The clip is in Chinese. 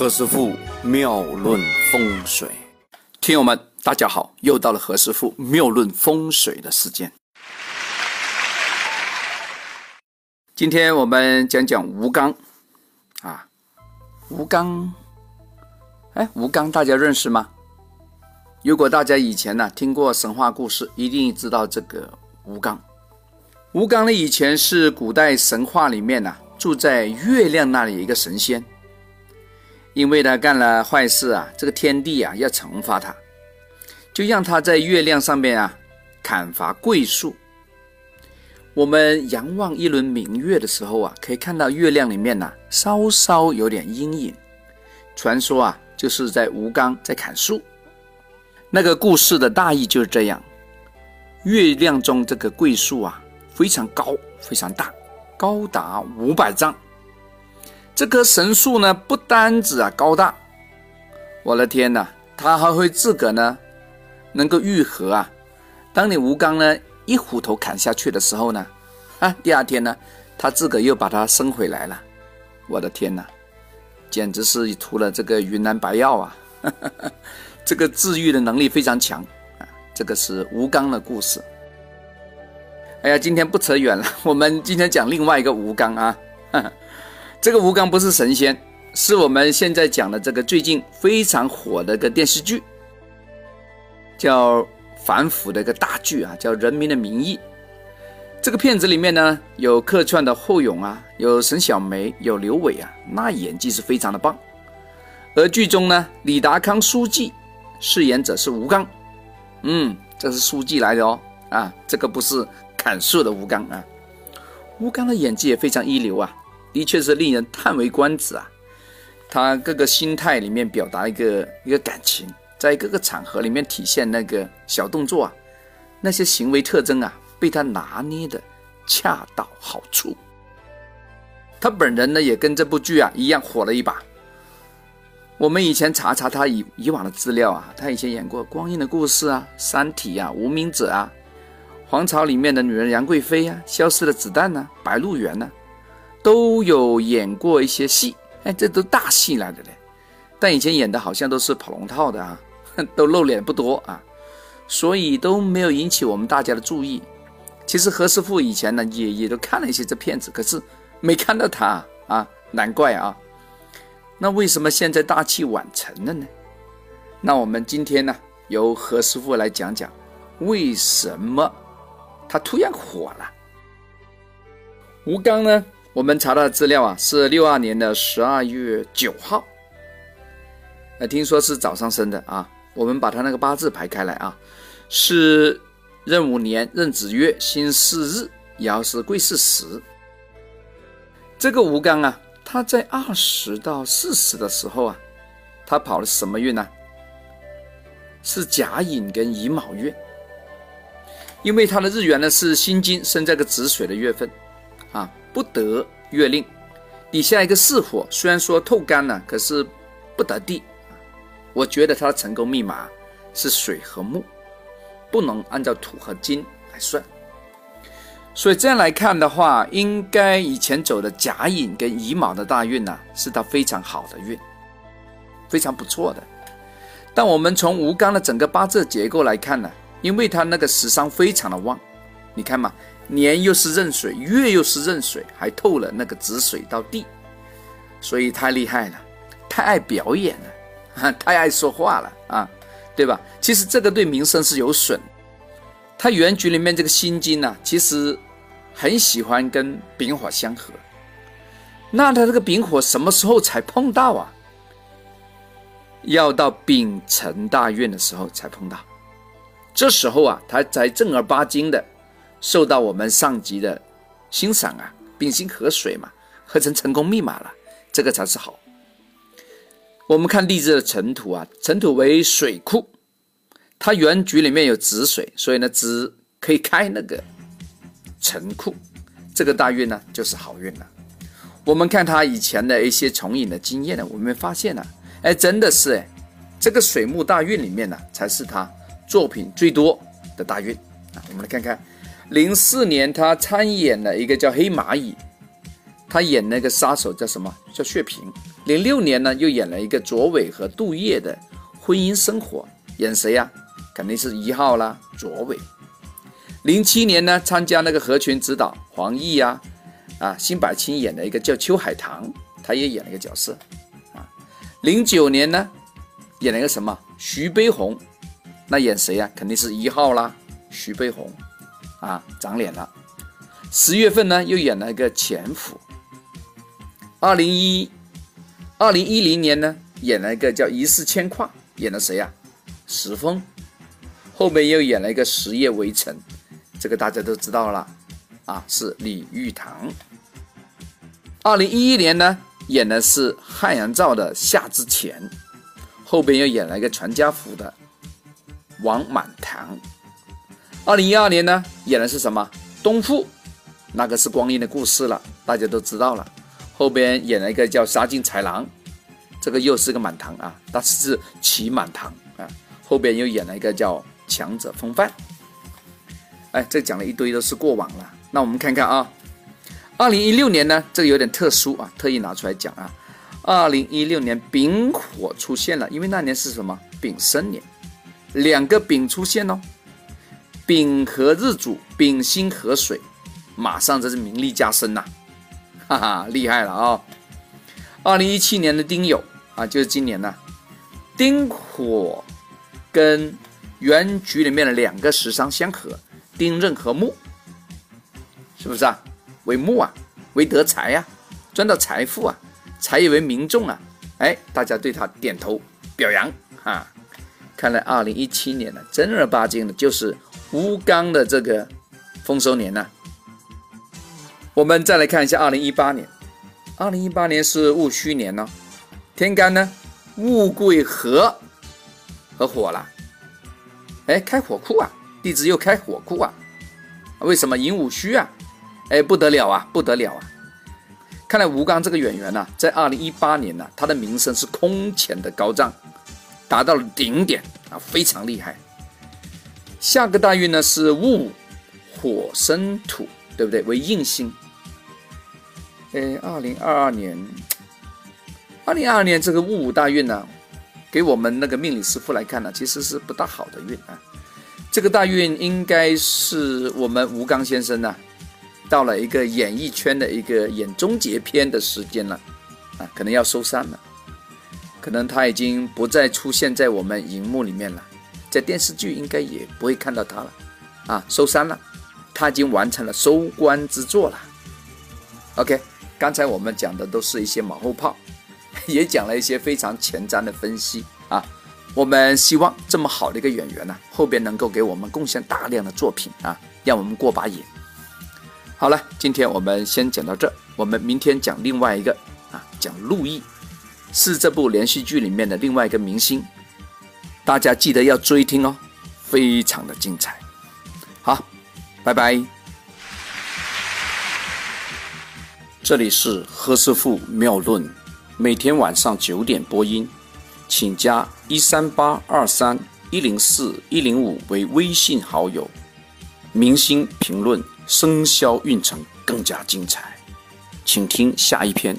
何师傅妙论风水，听友们大家好，又到了何师傅妙论风水的时间。今天我们讲讲吴刚啊，吴刚，哎，吴刚大家认识吗？如果大家以前呢听过神话故事，一定知道这个吴刚。吴刚呢以前是古代神话里面呢住在月亮那里一个神仙。因为他干了坏事啊，这个天帝啊要惩罚他，就让他在月亮上面啊砍伐桂树。我们仰望一轮明月的时候啊，可以看到月亮里面呢稍稍有点阴影。传说啊，就是在吴刚在砍树。那个故事的大意就是这样：月亮中这个桂树啊非常高，非常大，高达五百丈。这棵神树呢，不单指啊高大，我的天哪，它还会自个呢，能够愈合啊。当你吴刚呢一斧头砍下去的时候呢，啊，第二天呢，它自个又把它生回来了。我的天哪，简直是涂了这个云南白药啊！这个治愈的能力非常强啊。这个是吴刚的故事。哎呀，今天不扯远了，我们今天讲另外一个吴刚啊。这个吴刚不是神仙，是我们现在讲的这个最近非常火的一个电视剧，叫反腐的一个大剧啊，叫《人民的名义》。这个片子里面呢，有客串的霍勇啊，有沈小梅，有刘伟啊，那演技是非常的棒。而剧中呢，李达康书记饰演者是吴刚，嗯，这是书记来的哦，啊，这个不是砍树的吴刚啊。吴刚的演技也非常一流啊。的确是令人叹为观止啊！他各个心态里面表达一个一个感情，在各个场合里面体现那个小动作啊，那些行为特征啊，被他拿捏的恰到好处。他本人呢，也跟这部剧啊一样火了一把。我们以前查查他以以往的资料啊，他以前演过《光阴的故事》啊，《三体》啊，《无名者》啊，《皇朝》里面的女人杨贵妃啊，《消失的子弹》呢，《白鹿原》呢。都有演过一些戏，哎，这都大戏来的嘞。但以前演的好像都是跑龙套的啊，都露脸不多啊，所以都没有引起我们大家的注意。其实何师傅以前呢也也都看了一些这片子，可是没看到他啊，难怪啊。那为什么现在大器晚成了呢？那我们今天呢由何师傅来讲讲，为什么他突然火了？吴刚呢？我们查到的资料啊，是六二年的十二月九号，呃，听说是早上生的啊。我们把他那个八字排开来啊，是壬午年壬子月辛巳日，爻是癸巳时。这个吴刚啊，他在二十到四十的时候啊，他跑的什么运呢？是甲寅跟乙卯月，因为他的日元呢是辛金，生在个子水的月份啊。不得月令，底下一个巳火，虽然说透干了，可是不得地。我觉得他的成功密码是水和木，不能按照土和金来算。所以这样来看的话，应该以前走的甲寅跟乙卯的大运呢，是他非常好的运，非常不错的。但我们从吴刚的整个八字结构来看呢，因为他那个食伤非常的旺，你看嘛。年又是壬水，月又是壬水，还透了那个子水到地，所以太厉害了，太爱表演了，太爱说话了啊，对吧？其实这个对名声是有损。他原局里面这个心金呢，其实很喜欢跟丙火相合，那他这个丙火什么时候才碰到啊？要到丙辰大运的时候才碰到，这时候啊，他才正儿八经的。受到我们上级的欣赏啊，丙辛合水嘛，合成成功密码了，这个才是好。我们看励志的尘土啊，尘土为水库，它原局里面有子水，所以呢子可以开那个辰库，这个大运呢就是好运了。我们看他以前的一些重影的经验呢，我们发现呢，哎，真的是哎，这个水木大运里面呢，才是他作品最多的大运啊。我们来看看。零四年，他参演了一个叫《黑蚂蚁》，他演那个杀手叫什么？叫血瓶。零六年呢，又演了一个卓伟和杜叶的婚姻生活，演谁呀？肯定是一号啦，卓伟。零七年呢，参加那个合群指导，黄奕呀，啊，辛柏青演的一个叫邱海棠，他也演了一个角色，啊。零九年呢，演了一个什么？徐悲鸿，那演谁呀？肯定是一号啦，徐悲鸿，啊，长脸了。十月份呢，又演了一个潜伏。二零一，二零一零年呢，演了一个叫《一世牵挂》，演的谁呀？石峰。后面又演了一个《十夜围城》，这个大家都知道了，啊，是李玉堂。二零一一年呢，演的是汉阳造的《夏之前》，后边又演了一个全家福的王满堂。二零一二年呢，演的是什么？东富，那个是光阴的故事了，大家都知道了。后边演了一个叫杀尽豺狼，这个又是个满堂啊，但是是骑满堂啊。后边又演了一个叫强者风范。哎，这讲了一堆都是过往了。那我们看看啊，二零一六年呢，这个有点特殊啊，特意拿出来讲啊。二零一六年丙火出现了，因为那年是什么丙申年，两个丙出现哦，丙和日主，丙辛合水，马上这是名利加身呐。哈哈，厉害了啊！二零一七年的丁酉啊，就是今年呢，丁火跟原局里面的两个食伤相合，丁壬和木，是不是啊？为木啊，为得财呀，赚到财富啊，财以为民众啊！哎，大家对他点头表扬啊！看来二零一七年呢，正儿八经的就是吴刚的这个丰收年呐。我们再来看一下二零一八年，二零一八年是戊戌年呢，天干呢戊癸合合火了，哎，开火库啊，地支又开火库啊，为什么寅午戌啊？哎，不得了啊，不得了啊！看来吴刚这个演员呢，在二零一八年呢，他的名声是空前的高涨，达到了顶点啊，非常厉害。下个大运呢是戊火生土，对不对？为印星。哎，二零二二年，二零二二年这个戊午大运呢，给我们那个命理师傅来看呢，其实是不大好的运啊。这个大运应该是我们吴刚先生呢，到了一个演艺圈的一个演终结篇的时间了啊，可能要收山了，可能他已经不再出现在我们荧幕里面了，在电视剧应该也不会看到他了啊，收山了，他已经完成了收官之作了。OK。刚才我们讲的都是一些马后炮，也讲了一些非常前瞻的分析啊。我们希望这么好的一个演员呢，后边能够给我们贡献大量的作品啊，让我们过把瘾。好了，今天我们先讲到这，我们明天讲另外一个啊，讲陆毅，是这部连续剧里面的另外一个明星，大家记得要追听哦，非常的精彩。好，拜拜。这里是何师傅妙论，每天晚上九点播音，请加一三八二三一零四一零五为微信好友。明星评论，生肖运程更加精彩，请听下一篇。